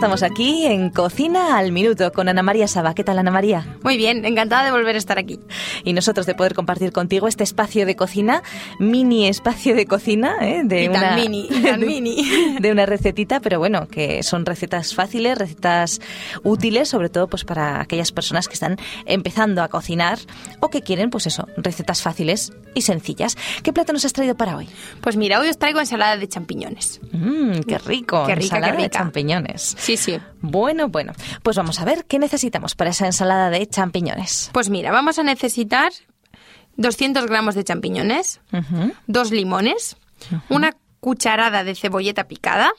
estamos aquí en Cocina al Minuto con Ana María Saba. ¿Qué tal, Ana María? Muy bien, encantada de volver a estar aquí. Y nosotros de poder compartir contigo este espacio de cocina, mini espacio de cocina, ¿eh? de Y tan una mini, y tan mini. de una recetita, pero bueno, que son recetas fáciles, recetas útiles, sobre todo pues para aquellas personas que están empezando a cocinar o que quieren, pues eso, recetas fáciles y sencillas. ¿Qué plato nos has traído para hoy? Pues mira, hoy os traigo ensalada de champiñones. Mmm, qué rico, Qué rica, ensalada qué de rica. champiñones. Sí, sí. Bueno, bueno, pues vamos a ver qué necesitamos para esa ensalada de champiñones. Pues mira, vamos a necesitar 200 gramos de champiñones, dos limones, una cucharada de cebolleta picada,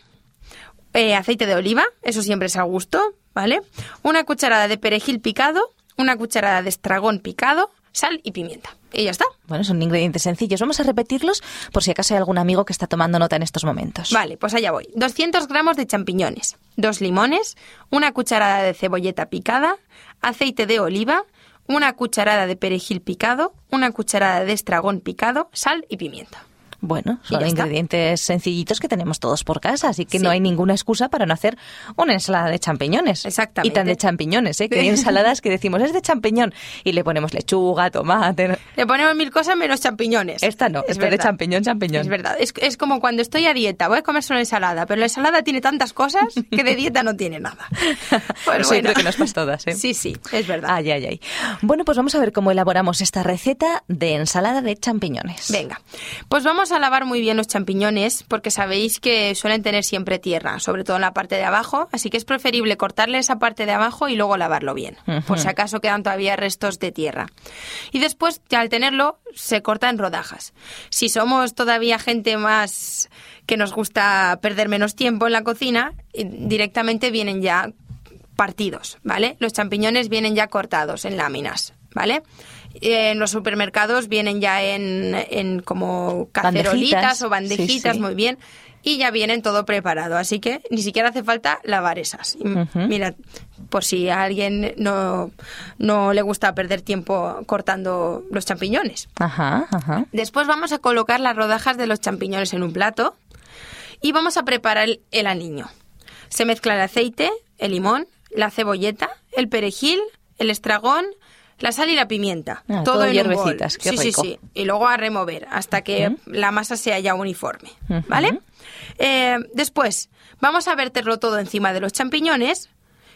eh, aceite de oliva, eso siempre es a gusto, ¿vale? Una cucharada de perejil picado, una cucharada de estragón picado, sal y pimienta. Y ya está. Bueno, son ingredientes sencillos. Vamos a repetirlos por si acaso hay algún amigo que está tomando nota en estos momentos. Vale, pues allá voy. 200 gramos de champiñones, dos limones, una cucharada de cebolleta picada, aceite de oliva, una cucharada de perejil picado, una cucharada de estragón picado, sal y pimienta. Bueno, son está. ingredientes sencillitos que tenemos todos por casa, así que Sí. no hay ninguna excusa para no hacer una ensalada de champiñones. Exactamente. Y tan de champiñones, ¿eh? Que hay ensaladas que decimos es de champiñón y le ponemos lechuga, tomate. Le ponemos mil cosas menos champiñones. Esta no, Es esta es de champiñón, champiñón. Es verdad. Es, es como cuando estoy a dieta, voy a comer solo ensalada, pero la ensalada tiene tantas cosas que de dieta no tiene nada. Pues Eso creo que nos pasa todas, ¿eh? Sí, sí, es verdad. Ay, ay, ay. Bueno, pues vamos a ver cómo elaboramos esta receta de ensalada de champiñones. Venga, pues vamos a lavar muy bien los champiñones porque sabéis que suelen tener siempre tierra, sobre todo en la parte de abajo, así que es preferible cortarle esa parte de abajo y luego lavarlo bien, por si acaso quedan todavía restos de tierra. Y después, al tenerlo, se corta en rodajas. Si somos todavía gente más que nos gusta perder menos tiempo en la cocina, eh, directamente vienen ya partidos, ¿vale? Los champiñones vienen ya cortados en láminas, ¿vale? En los supermercados vienen ya en, en como cacerolitas Bandejitas, o bandejitas, sí, sí. muy bien, y ya vienen todo preparado, así que ni siquiera hace falta lavar esas. Mira, por si a alguien no, no le gusta perder tiempo cortando los champiñones. Ajá, ajá. Después vamos a colocar las rodajas de los champiñones en un plato y vamos a preparar el, el aliño. Se mezcla el aceite, el limón, la cebolleta, el perejil, el estragón, la sal y la pimienta. Ah, todo en un bol. hierbecitas, qué sí, rico. sí, sí. Y luego a remover hasta que la masa sea ya uniforme. ¿Vale? Eh, después vamos a verterlo todo encima de los champiñones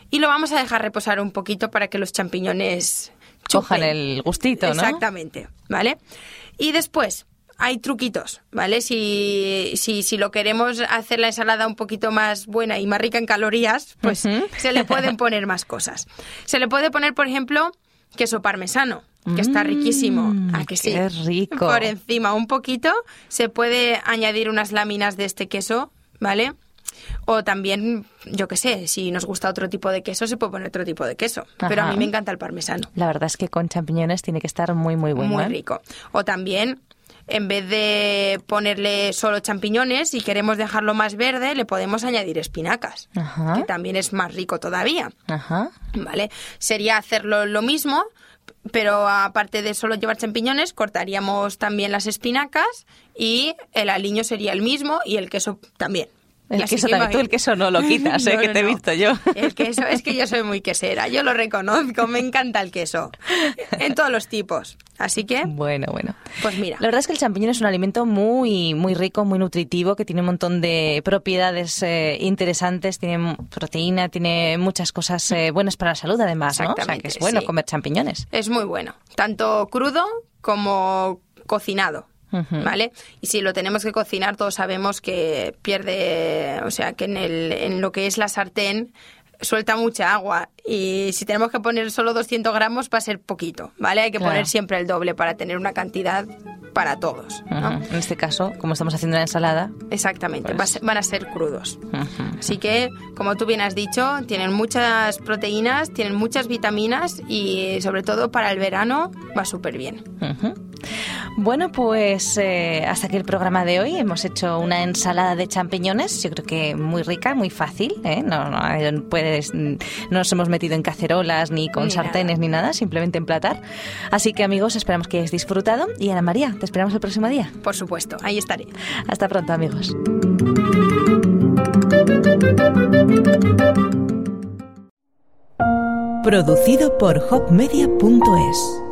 y lo vamos a dejar reposar un poquito para que los champiñones Cojan el gustito, ¿no? Exactamente, ¿vale? Y después hay truquitos, ¿vale? Si, si, si lo queremos hacer la ensalada un poquito más buena y más rica en calorías, pues se le pueden poner más cosas. Se le puede poner, por ejemplo, queso parmesano, que está riquísimo. Mm, ¿A que sí? qué rico. Por encima un poquito se puede añadir unas láminas de este queso, ¿vale? O también, yo qué sé, si nos gusta otro tipo de queso, se puede poner otro tipo de queso. Pero a mí me encanta el parmesano. La verdad es que con champiñones tiene que estar muy, muy bueno. Muy ¿eh? rico. O también, en vez de ponerle solo champiñones, si queremos dejarlo más verde, le podemos añadir espinacas, Ajá. que también es más rico todavía. Ajá. ¿Vale? Sería hacerlo lo mismo, pero aparte de solo llevar champiñones, cortaríamos también las espinacas y el aliño sería el mismo y el queso también. El así queso que también. Tú el queso no lo quitas, ¿eh? Que no, te he visto yo. El queso, es que yo soy muy quesera, yo lo reconozco, me encanta el queso. En todos los tipos. Así que, Bueno, bueno. pues mira. La verdad es que el champiñón es un alimento muy, muy rico, muy nutritivo, que tiene un montón de propiedades eh, interesantes, tiene proteína, tiene muchas cosas eh, buenas para la salud, además, ¿no? O sea, que es bueno sí. comer champiñones. Es muy bueno, tanto crudo como cocinado. ¿Vale? Y si lo tenemos que cocinar, todos sabemos que pierde, o sea, que en, el, en lo que es la sartén suelta mucha agua y si tenemos que poner solo 200 gramos va a ser poquito, ¿vale? Hay que Claro. poner siempre el doble para tener una cantidad para todos. En este caso, como estamos haciendo una ensalada, Exactamente, Pues- van a ser crudos. Así que, como tú bien has dicho, tienen muchas proteínas, tienen muchas vitaminas y sobre todo para el verano va súper bien. Bueno, pues eh, hasta aquí el programa de hoy. Hemos hecho una ensalada de champiñones, yo creo que muy rica, muy fácil. ¿eh? No, no, eh, puedes, no nos hemos metido en cacerolas ni con Ni sartenes ni nada, simplemente en platar. Así que amigos, esperamos que hayáis disfrutado. Y Ana María, te esperamos el próximo día. Por supuesto, ahí estaré. Hasta pronto amigos. Producido por hopmedia.es